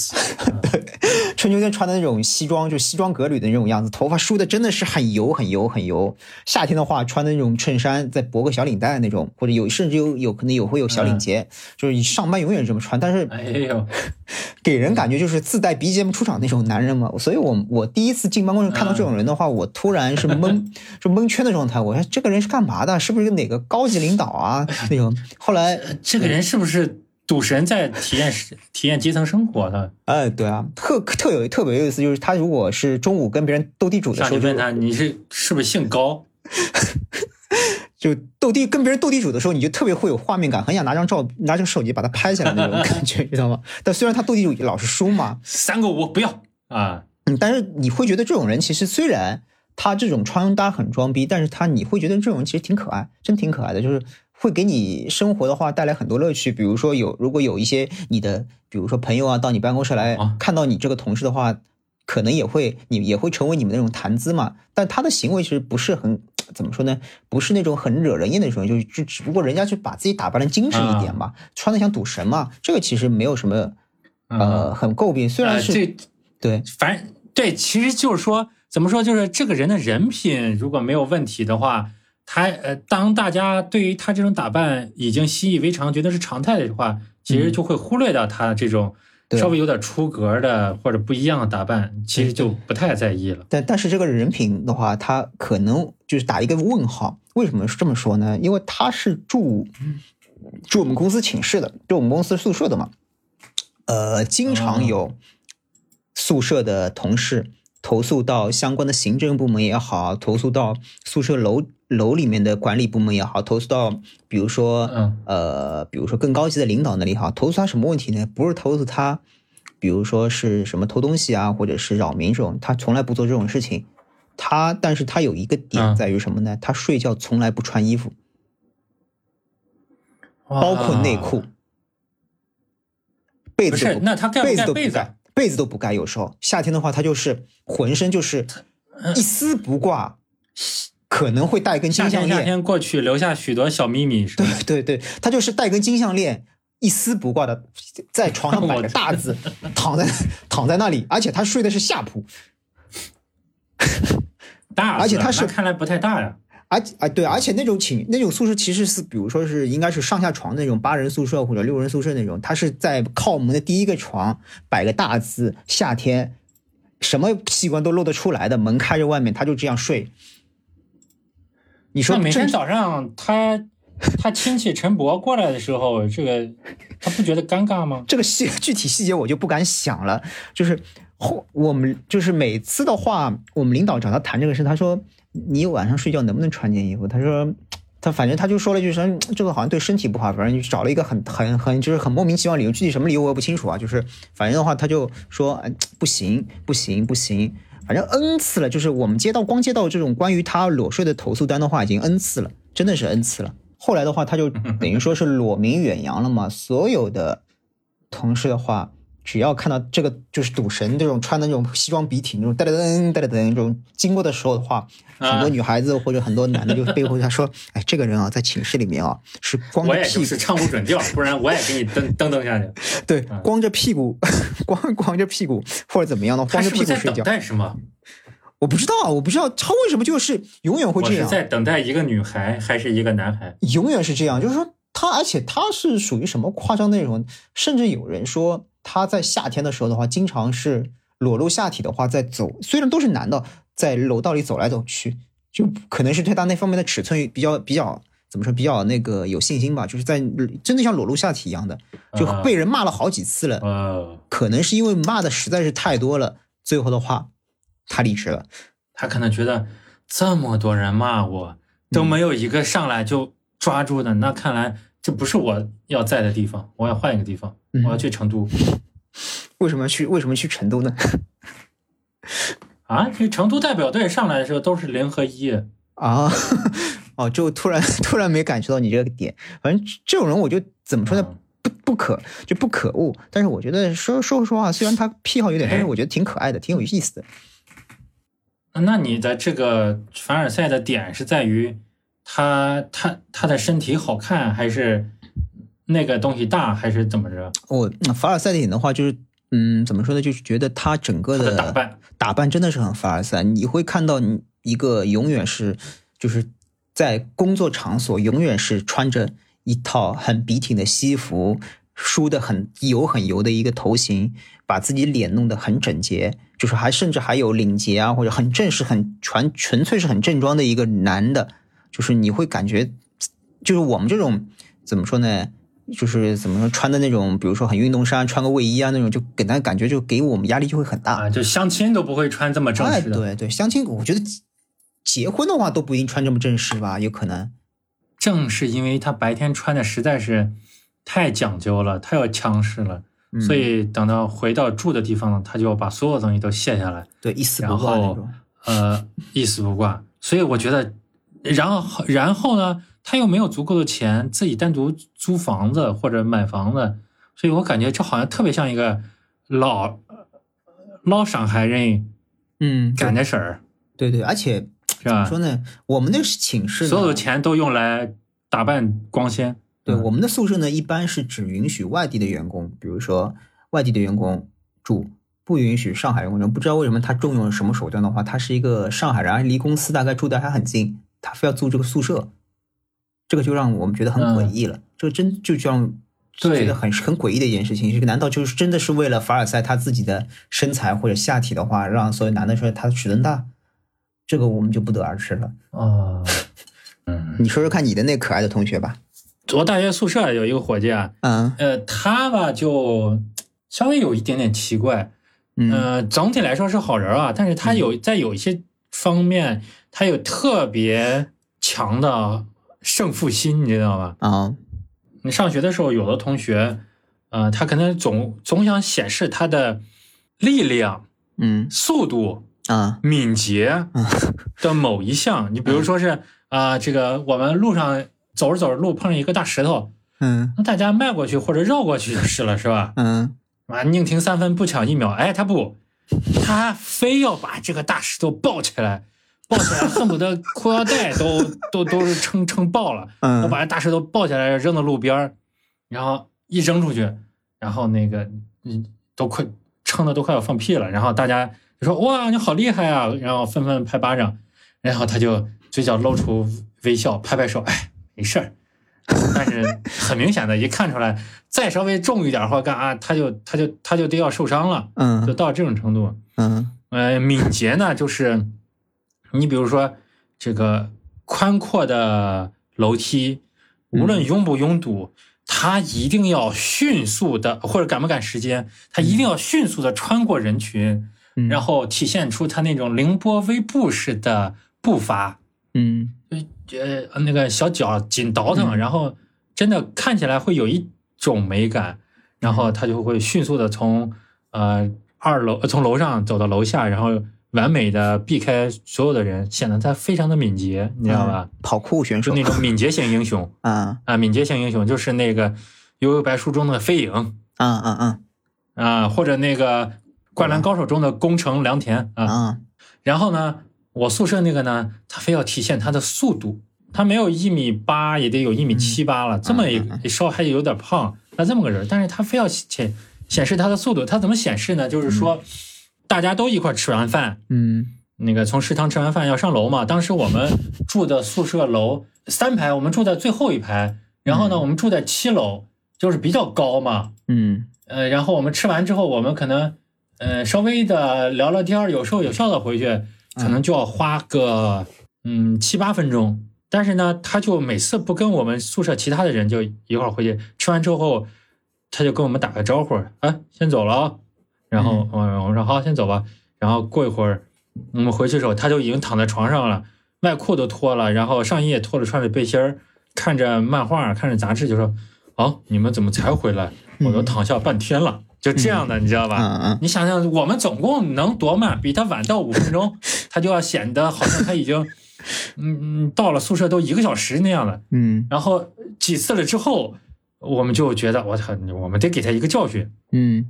春秋天穿的那种西装，就西装革履的那种样子，头发梳的真的是很油很油很油。夏天的话，穿的那种衬衫，再薄个小领带那种，或者有甚至有有可能有会有小领结，就是你上班永远这么穿，但是哎呦，给人感觉就是自带 BGM 出场那种男人嘛。所以我我第一次进办公室看到这种人的话，我突然是懵，就蒙圈的状态。我说这个人是干嘛的？是不是哪个高级领导啊那种？后来这个人是不是赌神在体验 体验基层生活的？哎，对啊，特特有特别有意思，就是他如果是中午跟别人斗地主的时候就，上去问他你是是不是姓高？就斗地跟别人斗地主的时候，你就特别会有画面感，很想拿张照拿着手机把它拍下来那种 感觉，知道吗？但虽然他斗地主老是输嘛，三个我不要啊！嗯，但是你会觉得这种人其实虽然他这种穿搭很装逼，但是他你会觉得这种人其实挺可爱，真挺可爱的，就是会给你生活的话带来很多乐趣。比如说有如果有一些你的，比如说朋友啊，到你办公室来啊看到你这个同事的话，可能也会你也会成为你们那种谈资嘛。但他的行为其实不是很怎么说呢？不是那种很惹人厌的那种，就是就只不过人家就把自己打扮的精神一点嘛，穿的像赌神嘛，这个其实没有什么呃很诟病，虽然是、呃对。反正对，其实就是说，怎么说，就是这个人的人品如果没有问题的话，他呃，当大家对于他这种打扮已经习以为常，觉得是常态的话，其实就会忽略掉他这种稍微有点出格的或者不一样的打扮，其实就不太在意了。但但是这个人品的话，他可能就是打一个问号。为什么是这么说呢？因为他是住住我们公司寝室的，住我们公司宿舍的嘛。呃，经常有宿舍的同事投诉到相关的行政部门也好，投诉到宿舍楼楼里面的管理部门也好，投诉到比如说嗯呃，比如说更高级的领导那里也好，投诉他什么问题呢？不是投诉他，比如说是什么偷东西啊，或者是扰民这种，他从来不做这种事情。他，但是他有一个点嗯在于什么呢？他睡觉从来不穿衣服，包括内裤哇，不是，被子都那他盖不被子盖被子？被子都不盖。有时候夏天的话，他就是浑身就是嗯一丝不挂，可能会带根金项链。天过去，留下许多小秘密，是吧？对 对，他就是带根金项链，一丝不挂的，在床上摆我个大字，躺在躺在那里，而且他睡的是下铺，大，而且他是看来不太大呀。而啊对，而且那种寝那种宿舍其实是，比如说是应该是上下床那种八人宿舍或者六人宿舍那种，它是在靠门的第一个床摆个大字，夏天什么器官都露得出来的，门开着外面，他就这样睡。你说每天早上他他亲戚陈博过来的时候，这个他不觉得尴尬吗？这个细 具体细节我就不敢想了，就是后我们就是每次的话，我们领导找他谈这个事，他说你晚上睡觉能不能穿件衣服？他说他反正他就说了一句说这个好像对身体不好，反正就找了一个很很很就是很莫名其妙理由，具体什么理由我也不清楚啊，就是反正的话他就说不行不行不行，反正 n 次了，就是我们接到光接到这种关于他裸睡的投诉单的话已经 n 次了，真的是 n 次了。后来的话，他就等于说是裸名远扬了嘛，所有的同事的话。只要看到这个就是赌神这种穿的那种西装笔挺那种噔噔噔噔噔噔这种经过的时候的话，很多女孩子或者很多男的就背后他说：“哎，这个人啊，在寝室里面啊是光着屁股，是唱不准调，不然我也给你噔噔噔下去。”对，光着屁股，光光着屁股或者怎么样的，光着屁股睡觉。但是吗？我不知道，我不知道他为什么就是永远会这样。在等待一个女孩还是一个男孩？永远是这样，就是说他，而且他是属于什么夸张内容？甚至有人说。他在夏天的时候的话，经常是裸露下体的话在走，虽然都是男的，在楼道里走来走去，就可能是对他那方面的尺寸比较比较怎么说比较那个有信心吧，就是在真的像裸露下体一样的，就被人骂了好几次了。可能是因为骂的实在是太多了，最后的话他离职了。他可能觉得这么多人骂我都没有一个上来就抓住的，那看来。这不是我要在的地方，我要换一个地方，我要去成都。为什么去？为什么去成都呢？啊，这成都代表队上来的时候都是零和一啊，哦，就突然 突然没感受到你这个点。反正这种人，我就怎么说呢？不不可就不可恶。但是我觉得说说实话，虽然他癖好有点，但是我觉得挺可爱的，挺有意思的。那你的这个凡尔赛的点是在于？他他他的身体好看，还是那个东西大，还是怎么着？我凡尔赛点的话，就是嗯，怎么说呢？就是觉得他整个的打扮打扮真的是很凡尔赛。你会看到你一个永远是就是在工作场所永远是穿着一套很笔挺的西服，梳的很油很油的一个头型，把自己脸弄得很整洁，就是还甚至还有领结啊，或者很正式、很纯纯粹是很正装的一个男的。就是你会感觉，就是我们这种怎么说呢？就是怎么说穿的那种，比如说很运动衫，穿个卫衣啊那种，就给他感觉就给我们压力就会很大啊。就相亲都不会穿这么正式的。对对，相亲我觉得结婚的话都不一定穿这么正式吧，有可能。正是因为他白天穿的实在是太讲究了，太要强势了，所以等到回到住的地方，他就要把所有东西都卸下来，对，一丝不挂那种。呃，一丝不挂。所以我觉得。然后，然后呢？他又没有足够的钱自己单独租房子或者买房子，所以我感觉这好像特别像一个老老上海人，嗯，干的事儿。对对，而且怎么？说呢，我们那个寝室所有的钱都用来打扮光鲜。对，我们的宿舍呢，一般是只允许外地的员工，比如说外地的员工住，不允许上海员工。不知道为什么他重用什么手段的话，他是一个上海人，离公司大概住的还很近。他非要租这个宿舍，这个就让我们觉得很诡异了。这个真就让觉得很很诡异的一件事情。这个难道就是真的是为了凡尔赛他自己的身材或者下体的话，让所有男的说他尺寸大？这个我们就不得而知了。哦，嗯，你说说看你的那可爱的同学吧。我大学宿舍有一个伙计啊，嗯，呃，他吧就稍微有一点点奇怪，嗯，总体来说是好人啊，但是他有在有一些方面。他有特别强的胜负心，你知道吧？啊，你上学的时候，有的同学，呃，他可能总总想显示他的力量，嗯，速度啊，敏捷的某一项。你比如说是啊，这个我们路上走着走着路碰上一个大石头，嗯，那大家迈过去或者绕过去就是了，是吧？嗯，啊，宁停三分不抢一秒，哎，他不，他非要把这个大石头抱起来。抱起来恨不得裤腰带都 都都是撑撑爆了，我把这大石头抱起来扔到路边然后一扔出去，然后那个嗯都快撑的都快要放屁了，然后大家就说哇你好厉害啊，然后纷纷拍巴掌，然后他就嘴角露出微笑，拍拍手，哎没事儿，但是很明显的一看出来，再稍微重一点或干啊，他就他就他就得要受伤了，嗯，就到这种程度，嗯，呃敏捷呢就是。你比如说，这个宽阔的楼梯，无论拥不拥堵，他一定要迅速的，或者赶不赶时间，他一定要迅速的穿过人群，然后体现出他那种凌波微步式的步伐。嗯，呃，那个小脚紧倒腾，然后真的看起来会有一种美感，然后他就会迅速的从呃二楼从楼上走到楼下，然后。完美的避开所有的人，显得他非常的敏捷，你知道吧？跑酷选手就那种敏捷型英雄啊 啊，敏捷型英雄就是那个《悠悠白书》中的飞影啊啊啊啊，或者那个《灌篮高手》中的宫城良田啊。啊！然后呢，我宿舍那个呢，他非要体现他的速度，他没有一米八，也得有一米七八了，这么一嗯稍还有点胖，那这么个人，但是他非要显显示他的速度，他怎么显示呢？就是说，大家都一块吃完饭，嗯那个从食堂吃完饭要上楼嘛。当时我们住的宿舍楼三排，我们住在最后一排，然后呢，嗯我们住在七楼，就是比较高嘛。嗯呃，然后我们吃完之后，我们可能呃稍微的聊聊天儿，有说有笑的回去，可能就要花个嗯七八分钟。但是呢，他就每次不跟我们宿舍其他的人就一块回去，吃完之后，他就跟我们打个招呼，哎，先走了啊。然后我我说好，先走吧。然后过一会儿我们回去的时候，他就已经躺在床上了，外裤都脱了，然后上衣也脱了，穿着背心儿，看着漫画，看着杂志，就说：“哦，你们怎么才回来？我都躺下半天了。”就这样的，你知道吧？你想想，我们总共能多慢？比他晚到五分钟，他就要显得好像他已经，嗯嗯，到了宿舍都一个小时那样了。嗯然后几次了之后，我们就觉得我操，我们得给他一个教训。嗯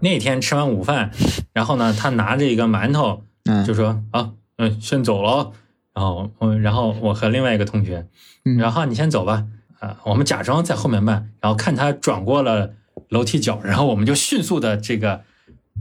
那天吃完午饭，然后呢，他拿着一个馒头，嗯，就说啊，嗯，先走了哦。然后我，然后我和另外一个同学，嗯然后你先走吧，啊，我们假装在后面慢，然后看他转过了楼梯角，然后我们就迅速的这个，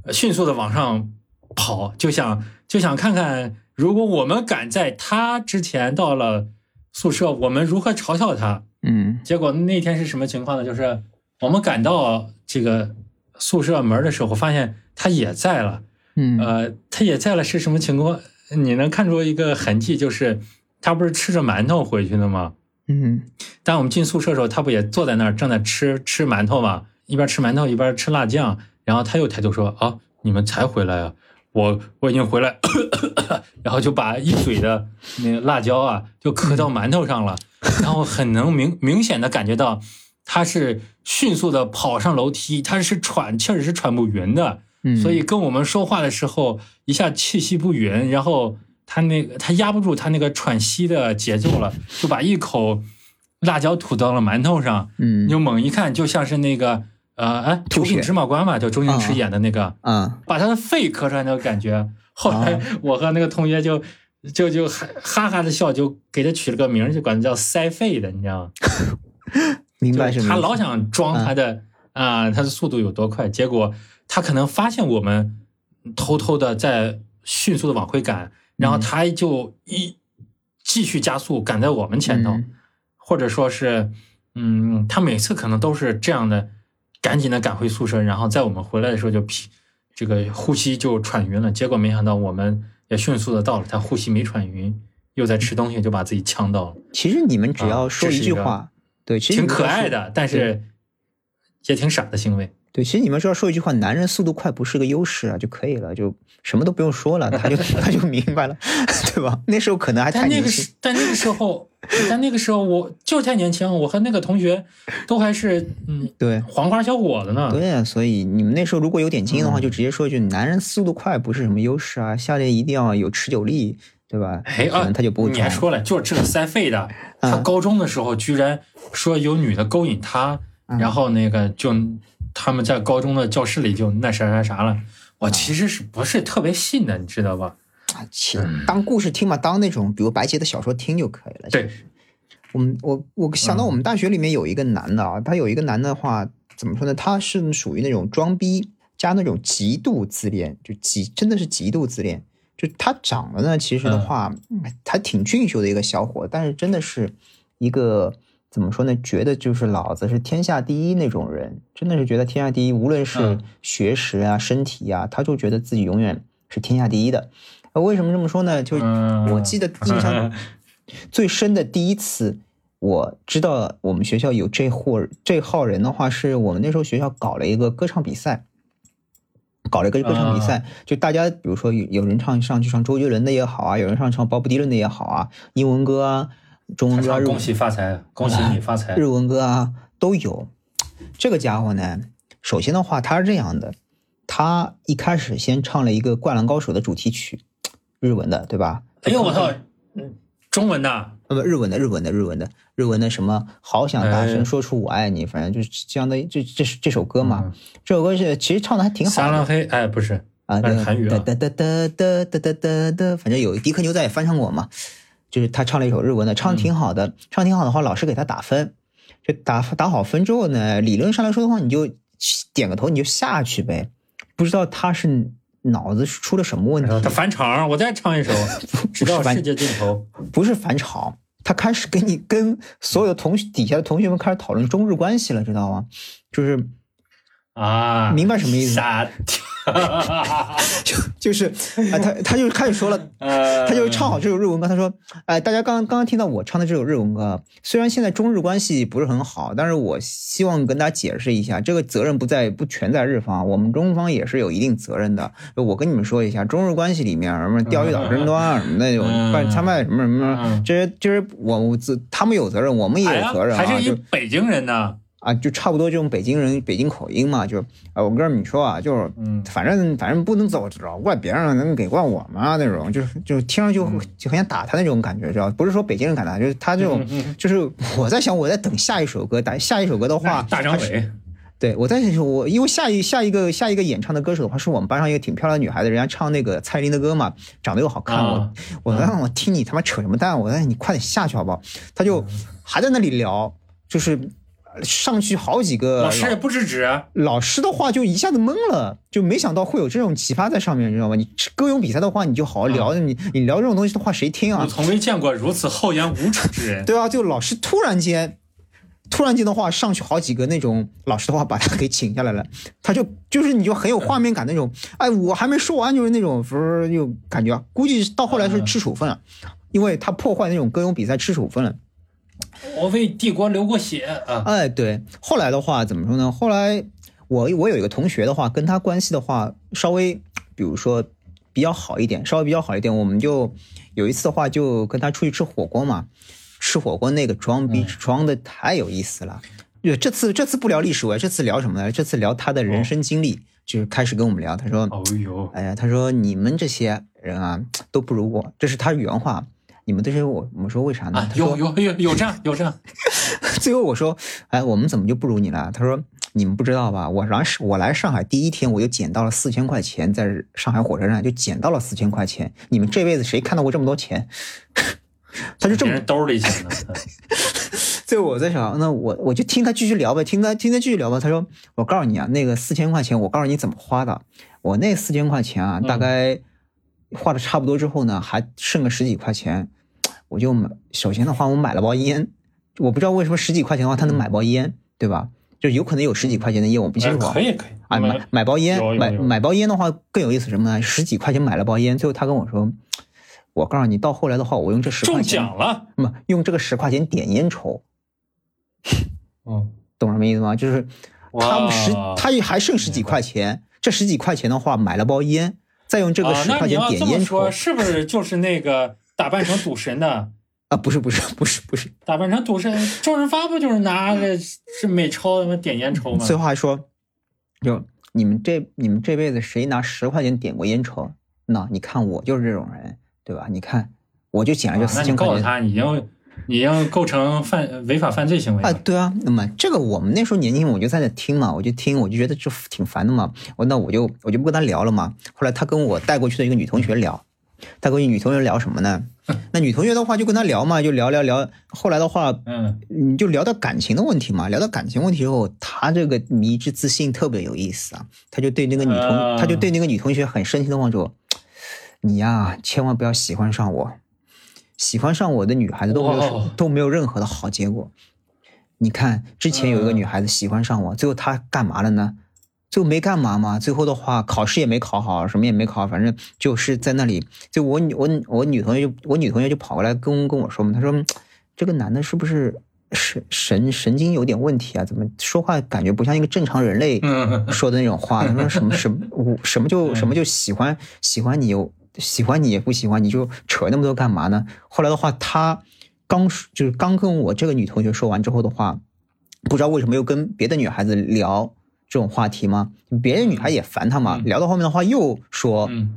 呃迅速的往上跑，就想就想看看，如果我们赶在他之前到了宿舍，我们如何嘲笑他。嗯结果那天是什么情况呢？就是我们赶到这个宿舍门的时候，发现他也在了。嗯呃，他也在了，是什么情况？你能看出一个痕迹，就是他不是吃着馒头回去的吗？嗯当我们进宿舍的时候，他不也坐在那儿正在吃吃馒头吗？一边吃馒头一边吃辣酱，然后他又抬头说：“啊，你们才回来啊！我我已经回来。”然后就把一嘴的那个辣椒啊，就磕到馒头上了，然后很能明明显的感觉到他是迅速的跑上楼梯，他是喘气儿是喘不匀的，嗯，所以跟我们说话的时候一下气息不匀，然后他那个他压不住他那个喘息的节奏了，就把一口辣椒吐到了馒头上，嗯。你就猛一看，就像是那个呃哎吐品芝麻官嘛，就周星驰演的那个，啊。把他的肺咳出来那个感觉。后来我和那个同学就就就哈哈哈的笑，就给他取了个名儿，就管他叫塞肺的，你知道吗？明白是他？老想装他的啊、他的速度有多快，结果他可能发现我们偷偷的在迅速的往回赶，然后他就一继续加速赶在我们前头，嗯或者说是，嗯，他每次可能都是这样的，赶紧的赶回宿舍，然后在我们回来的时候就屁这个呼吸就喘匀了，结果没想到我们也迅速的到了，他呼吸没喘匀，又在吃东西，就把自己呛到了。其实你们只要啊说一句话，对，其实挺可爱的，但是也挺傻的行为。对，其实你们只要说一句话，男人速度快不是个优势啊，就可以了，就什么都不用说了，他就 他就明白了，对吧？那时候可能还太但那年轻个时，，但那个时候，但那个时候我就是太年轻，我和那个同学都还是嗯对黄花小伙子呢。对啊，所以你们那时候如果有点经验的话，嗯就直接说一句，男人速度快不是什么优势啊，下列一定要有持久力，对吧？哎啊他就不会装你还说了，就是这个塞费的，他嗯高中的时候居然说有女的勾引他，嗯然后那个就他们在高中的教室里就那啥啥啥了。嗯我其实是不是特别信的，你知道吧？啊，其当故事听嘛，当那种比如白洁的小说听就可以了。对，我们我我想到嗯我们大学里面有一个男的啊，他有一个男的话，怎么说呢？他是属于那种装逼加那种极度自恋，就极真的是极度自恋。就他长得呢，其实的话，嗯还挺俊秀的一个小伙，但是真的是一个怎么说呢？觉得就是老子是天下第一那种人，真的是觉得天下第一，无论是嗯学识啊、身体啊，他就觉得自己永远是天下第一的。呃为什么这么说呢？就嗯我记得 印象 最深的第一次，我知道我们学校有这货这号人的话，是我们那时候学校搞了一个歌唱比赛，搞了一个歌唱比赛，就大家比如说有有人唱上去唱周杰伦的也好啊，有人上唱鲍勃迪伦的也好啊，英文歌啊，中文歌恭喜发财，恭喜你发财日。文歌啊都有。这个家伙呢，首先的话，他是这样的，他一开始先唱了一个《灌篮高手》的主题曲，日文的，对吧？哎呦我操，嗯，中文的，呃不，日文的，日文的，日文的，日文的什么？好想大哎。声说出我爱你，反正就是相当于，这这这首歌嘛，嗯。这首歌是其实唱的还挺好的。撒浪嘿，哎，不是，啊，韩语啊。哒哒哒哒哒哒哒哒，反正有迪克牛仔也翻唱过嘛，就是他唱了一首日文的，唱的挺好的，唱得挺好的话，老师给他打分，就打打好分之后呢，理论上来说的话，你就点个头，你就下去呗。不知道他是脑子出了什么问题他返场，我再唱一首，直到世界尽头。不是返场，他开始跟你跟所有的同学底下的同学们开始讨论中日关系了，知道吗？就是啊，明白什么意思傻 就就是啊，他他就开始说了，呃他就唱好这首日文歌。他说：“哎，大家刚刚刚听到我唱的这首日文歌，虽然现在中日关系不是很好，但是我希望跟大家解释一下，这个责任不在不全在日方，我们中方也是有一定责任的。我跟你们说一下，中日关系里面什么钓鱼岛争端啊什么那种嗯办参拜什么什么嗯，这些这些我我自他们有责任，我们也有责任啊，还是一就北京人呢。啊，就差不多这种北京人北京口音嘛，就啊，我跟你说啊，就是嗯。反正反正不能走老怪别人，能给怪我们啊那种，就是就听上去嗯。就很想打他那种感觉，知道吧？不是说北京人敢打，就是他这种，嗯就是我在想我在等下一首歌，打下一首歌的话，大张伟，对我在想我因为下一下一个下一个演唱的歌手的话，是我们班上一个挺漂亮的女孩子，人家唱那个蔡依林的歌嘛，长得又好看，啊我我让我听你他妈扯什么蛋，我说你快点下去好不好？他就还在那里聊，就是上去好几个老师也不制止啊。老师的话就一下子懵了，就没想到会有这种奇葩在上面，你知道吗？你歌咏比赛的话，你就好好聊，你你聊这种东西的话，谁听啊我啊？从未见过如此厚颜无耻之人。对啊，就老师突然间，突然间的话上去好几个那种老师的话把他给请下来了，他就就是你就很有画面感那种，哎，我还没说完就是那种，不是就感觉啊估计到后来是吃处分了，因为他破坏那种歌咏比赛吃处分了。我为帝国流过血啊！哎，对，后来的话怎么说呢？后来我我有一个同学的话，跟他关系的话稍微，比如说比较好一点，稍微比较好一点，我们就有一次的话就跟他出去吃火锅嘛，吃火锅那个装逼装的太有意思了。对，这次这次不聊历史我这次聊什么呢？这次聊他的人生经历，就是开始跟我们聊，他说。哦呦，哎呀，他说你们这些人啊，都不如我，这是他原话。你们这些我，我们说为啥呢？啊，有有有有这样有这样，最后我说，哎，我们怎么就不如你了？他说，你们不知道吧？我来我来上海第一天，我就捡到了四千块钱，在上海火车站就捡到了四千块钱。你们这辈子谁看到过这么多钱？他就这么兜里钱呢。最后我在想，那我我就听他继续聊呗，听他听他继续聊吧。他说，我告诉你啊，那个四千块钱，我告诉你怎么花的。我那四千块钱啊，嗯大概花的差不多之后呢，还剩个十几块钱，我就买。首先的话，我买了包烟，我不知道为什么十几块钱的话，他能买包烟，对吧？就有可能有十几块钱的烟，我不清哎楚啊。可以可以，啊，买买包烟买买包烟的话更有意思什么呢？十几块钱买了包烟，最后他跟我说，我告诉你，到后来的话，我用这十块钱中，奖了。不用这个十块钱点烟抽，嗯，懂什么意思吗？就是他们十哇，他还剩十几块钱，这十几块钱的话买了包烟，再用这个啊，十块钱点烟抽是不是就是那个打扮成赌神的？啊，不是不是 不是不是，打扮成赌神，周润发不就是拿着是美钞他妈点烟抽吗？最后还说，就你们这你们这辈子谁拿十块钱点过烟抽？那你看我就是这种人，对吧？你看我就捡了这啊那你四千块钱。告诉他，你已经你已经构成犯违法犯罪行为啊，对啊，那么这个我们那时候年轻，我就在那听嘛，我就听，我就觉得这挺烦的嘛。我那我就我就不跟他聊了嘛。后来他跟我带过去的一个女同学聊，他跟女同学聊什么呢？那女同学的话就跟他聊嘛，就聊聊聊。后来的话，嗯，你就聊到感情的问题嘛，聊到感情问题之后，他这个迷之自信特别有意思啊。他就对那个女同，啊他就对那个女同学很深情的望着我：“你呀，千万不要喜欢上我，喜欢上我的女孩子都没有都没有任何的好结果。你看之前有一个女孩子喜欢上我，最后她干嘛了呢？最后没干嘛嘛，最后的话考试也没考好，什么也没考好，反正就是在那里。就我女我我女同学就我女同学就跑过来跟跟我说嘛，她说嗯这个男的是不是神神神经有点问题啊？怎么说话感觉不像一个正常人类嗯说的那种话？他说什么什么我什么就什么就喜欢喜欢你，喜欢你也不喜欢你就扯那么多干嘛呢？后来的话，他刚就是刚跟我这个女同学说完之后的话，不知道为什么又跟别的女孩子聊这种话题吗？别的女孩也烦他嘛，嗯聊到后面的话又说。嗯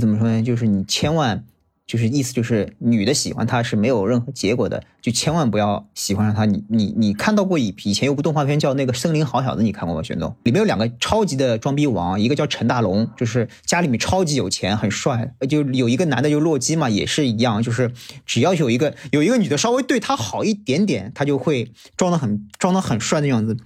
怎么说呢？就是你千万。就是意思就是女的喜欢他是没有任何结果的，就千万不要喜欢上他。你你你看到过以以前有部动画片叫那个《森林好小子》，你看过吗？玄宗里面有两个超级的装逼王，一个叫陈大龙，就是家里面超级有钱，很帅。就有一个男的就洛基嘛，也是一样，就是只要有一个有一个女的稍微对他好一点点，他就会装的很装的很帅的样子。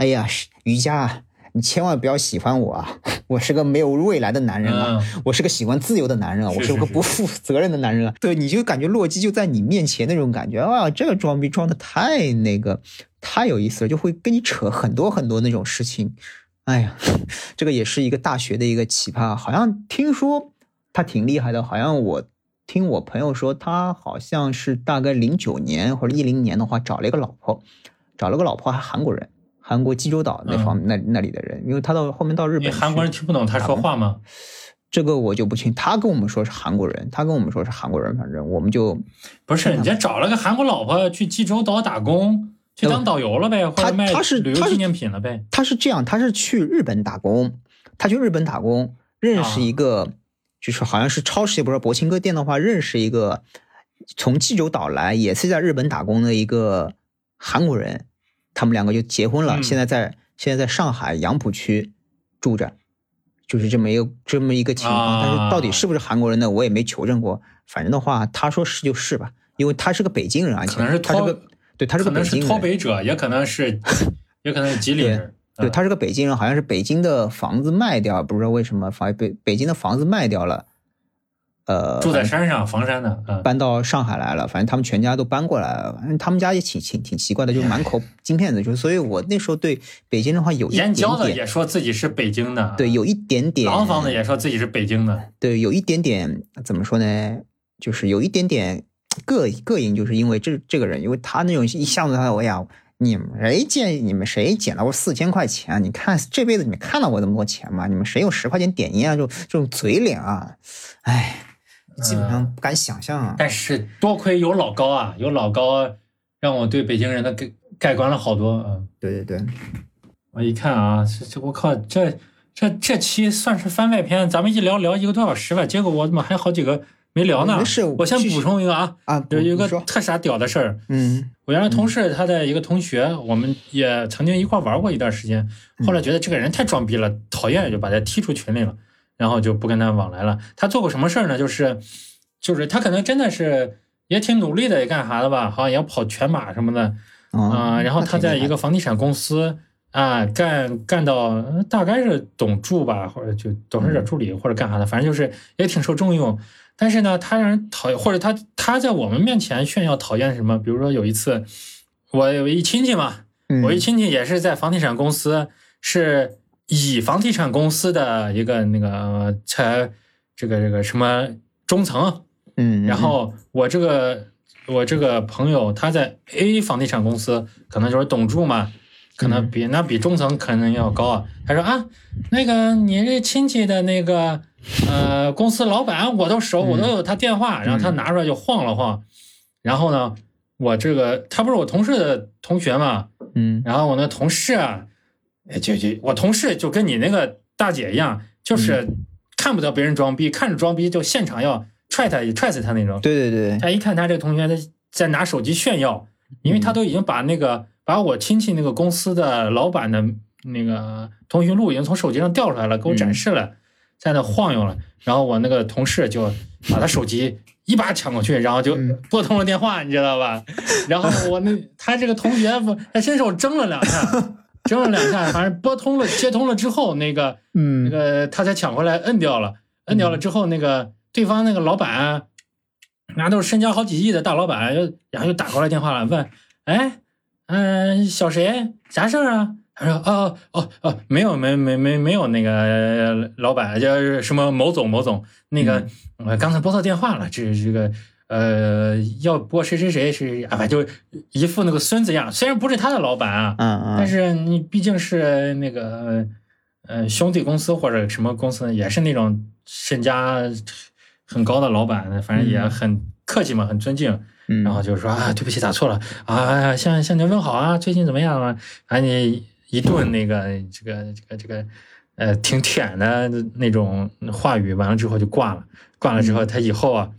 哎呀，瑜伽。你千万不要喜欢我啊！我是个没有未来的男人啊！我是个喜欢自由的男人啊！我是个不负责任的男人啊！对，你就感觉洛基就在你面前那种感觉啊！这个装逼装的太那个，太有意思了，就会跟你扯很多很多那种事情。哎呀，这个也是一个大学的一个奇葩，好像听说他挺厉害的，好像我听我朋友说，他好像是大概零九年或者一零年的话，找了一个老婆，找了个老婆还韩国人。韩国济州岛那方那那里的人，因为他到后面到日本，韩国人听不懂他说话吗？这个我就不清。他跟我们说是韩国人，他跟我们说是韩国人，反正我们就不是人家找了个韩国老婆去济州岛打工，去当导游了呗，或者卖他是旅游纪念品了呗。他是这样，他是去日本打工，他去日本打工，认识一个，就是好像是超市也不知道博清哥店的话，认识一个从济州岛来，也是在日本打工的一个韩国人。他们两个就结婚了，现在在现在在上海杨浦区住着，就是这么一个这么一个情况。但是到底是不是韩国人呢？我也没求证过。反正的话，他说是就是吧，因为他是个北京人，而且他是个对，他是个北京人，脱北者，也可能是 也可能是吉林人。对他是个北京人，好像是北京的房子卖掉，不知道为什么房北北京的房子卖掉了。呃，住在山上，房山的，搬到上海来了。反正他们全家都搬过来了。反正他们家也挺挺挺奇怪的，就满口金片子。就所以，我那时候对北京的话有一点点。的也说自己是北京的。对，有一点点。廊坊的也说自己是北京的。对，有一点点怎么说呢？就是有一点点膈膈应，就是因为这这个人，因为他那种一下子他，哎呀，你们谁见？你们谁捡到过四千块钱？你看这辈子你们看到过这么多钱吗？你们谁有十块钱点烟啊？就这种嘴脸啊，哎。基本上不敢想象啊！但是多亏有老高啊，有老高，让我对北京人的改改观了好多啊！对对对，我一看啊，这这我靠，这这这期算是番外篇，咱们一聊聊一个多小时吧，结果我怎么还有好几个没聊呢？没事，我先补充一个啊啊，有一个特傻屌的事儿。嗯，我原来同事他的一个同学，我们也曾经一块玩过一段时间，后来觉得这个人太装逼了，讨厌，就把他踢出群里了。然后就不跟他往来了。他做过什么事儿呢？就是，就是他可能真的是也挺努力的，也干啥的吧？好像也要跑全马什么的啊。然后他在一个房地产公司啊干干到大概是董助吧，或者就董事长助理或者干啥的，反正就是也挺受重用。但是呢，他让人讨厌，或者他他在我们面前炫耀讨厌什么？比如说有一次，我有一亲戚嘛，我一亲戚也是在房地产公司是。以房地产公司的一个那个才这个这个什么中层，嗯，然后我这个我这个朋友他在 A 房地产公司，可能就是董柱嘛，可能比那比中层可能要高啊。他说啊，那个你这亲戚的那个呃公司老板我都熟，我都有他电话，然后他拿出来就晃了晃，然后呢，我这个他不是我同事的同学嘛，嗯，然后我那同事啊。就就我同事就跟你那个大姐一样，就是看不得别人装逼，看着装逼就现场要踹他，踹死他那种。对对对，他一看他这个同学在在拿手机炫耀，因为他都已经把那个把我亲戚那个公司的老板的那个通讯录已经从手机上调出来了，给我展示了，在那晃悠了。然后我那个同事就把他手机一把抢过去，然后就拨通了电话，你知道吧？然后我那他这个同学不，他伸手争了两下。争了两下，反正拨通了、接通了之后，那个，嗯，那个他才抢回来，摁掉了，摁掉了之后，那个对方那个老板，那都是身家好几亿的大老板，又然后又打过来电话了，问，哎，嗯，小谁，啥事儿啊？他说，哦哦哦，没有，没没没没有那个老板叫什么某总某总，那个我刚才拨错电话了，这这个。呃，要拨谁谁谁谁啊，反正就一副那个孙子样。虽然不是他的老板啊，嗯嗯，但是你毕竟是那个呃兄弟公司或者什么公司，也是那种身家很高的老板，反正也很客气嘛，很尊敬。然后就说啊，对不起，打错了啊，向向您问好啊，最近怎么样啊？啊，你一顿那个这个这个这个呃挺舔的那种话语，完了之后就挂了。挂了之后，他以后啊，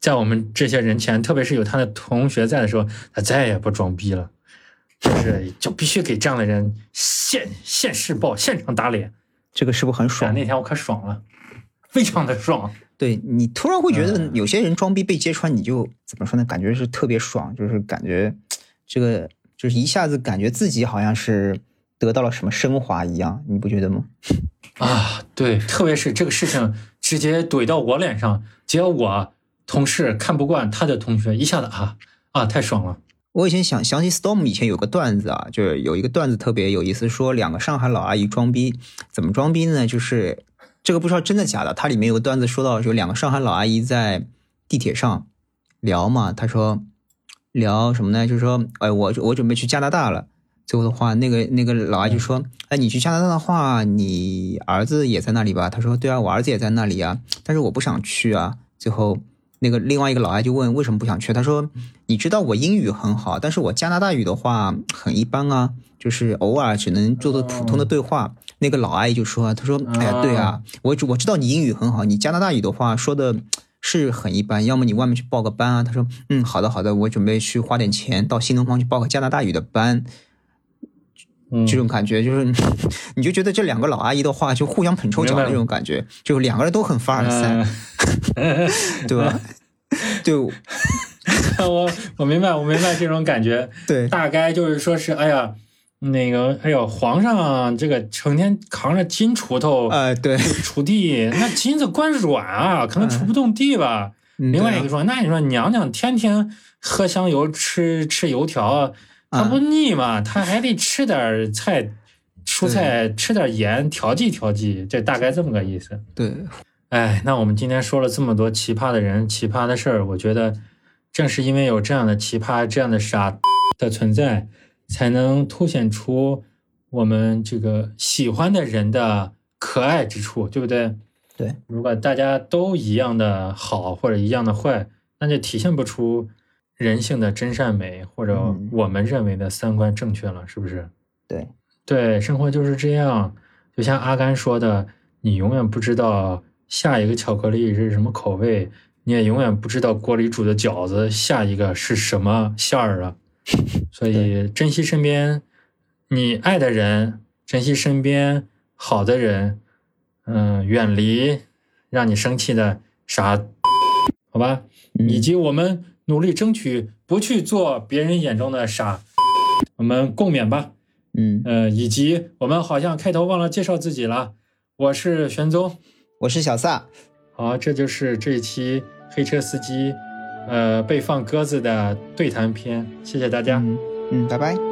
在我们这些人前，特别是有他的同学在的时候，他再也不装逼了，就是就必须给这样的人现现世报、现场打脸。这个是不是很爽？那天我可爽了，非常的爽。对你突然会觉得有些人装逼被揭穿，你就怎么说呢？感觉是特别爽，就是感觉这个就是一下子感觉自己好像是得到了什么升华一样，你不觉得吗？啊，对，特别是这个事情直接怼到我脸上，只要我同事看不惯他的同学，一下子啊啊，太爽了。我以前想想起 Storm 以前有个段子啊，就是有一个段子特别有意思，说两个上海老阿姨装逼，怎么装逼呢？就是这个不知道真的假的。它里面有个段子说到，有两个上海老阿姨在地铁上聊嘛，他说聊什么呢？就是说，哎，我我准备去加拿大了。最后的话，那个那个老阿姨说：“哎，你去加拿大的话，你儿子也在那里吧？”他说：“对啊，我儿子也在那里啊，但是我不想去啊。”最后，那个另外一个老阿姨就问：“为什么不想去？”他说：“你知道我英语很好，但是我加拿大语的话很一般啊，就是偶尔只能做做普通的对话。”那个老阿姨就说：“他说，哎呀，对啊，我我知道你英语很好，你加拿大语的话说的是很一般，要么你外面去报个班啊。”他说：“嗯，好的好的，我准备去花点钱到新东方去报个加拿大语的班。”这种感觉就是，你就觉得这两个老阿姨的话就互相捧臭脚的那种感觉，就两个人都很凡尔赛，对吧？对我我明白，我明白这种感觉。对，大概就是说是，哎呀，那个，哎呦，皇上这个成天扛着金锄头，哎，对，锄地，那金子管软啊，可能锄不动地吧。另外一个说，那你说娘娘天天喝香油，吃吃油条。他不腻嘛？他还得吃点菜、蔬菜，吃点盐调剂调剂，这大概这么个意思。对，哎，那我们今天说了这么多奇葩的人、奇葩的事儿，我觉得正是因为有这样的奇葩、这样的傻的存在，才能凸显出我们这个喜欢的人的可爱之处，对不对？对。如果大家都一样的好或者一样的坏，那就体现不出。人性的真善美，或者我们认为的三观正确了，是不是？对对，生活就是这样。就像阿甘说的，你永远不知道下一个巧克力是什么口味，你也永远不知道锅里煮的饺子下一个是什么馅儿了。所以，珍惜身边你爱的人，珍惜身边好的人，嗯，远离让你生气的傻，好吧？以及我们。努力争取不去做别人眼中的傻，我们共勉吧。嗯呃，以及我们好像开头忘了介绍自己了，我是玄宗，我是小撒。好，这就是这一期黑车司机呃被放鸽子的对谈篇，谢谢大家。嗯，拜拜。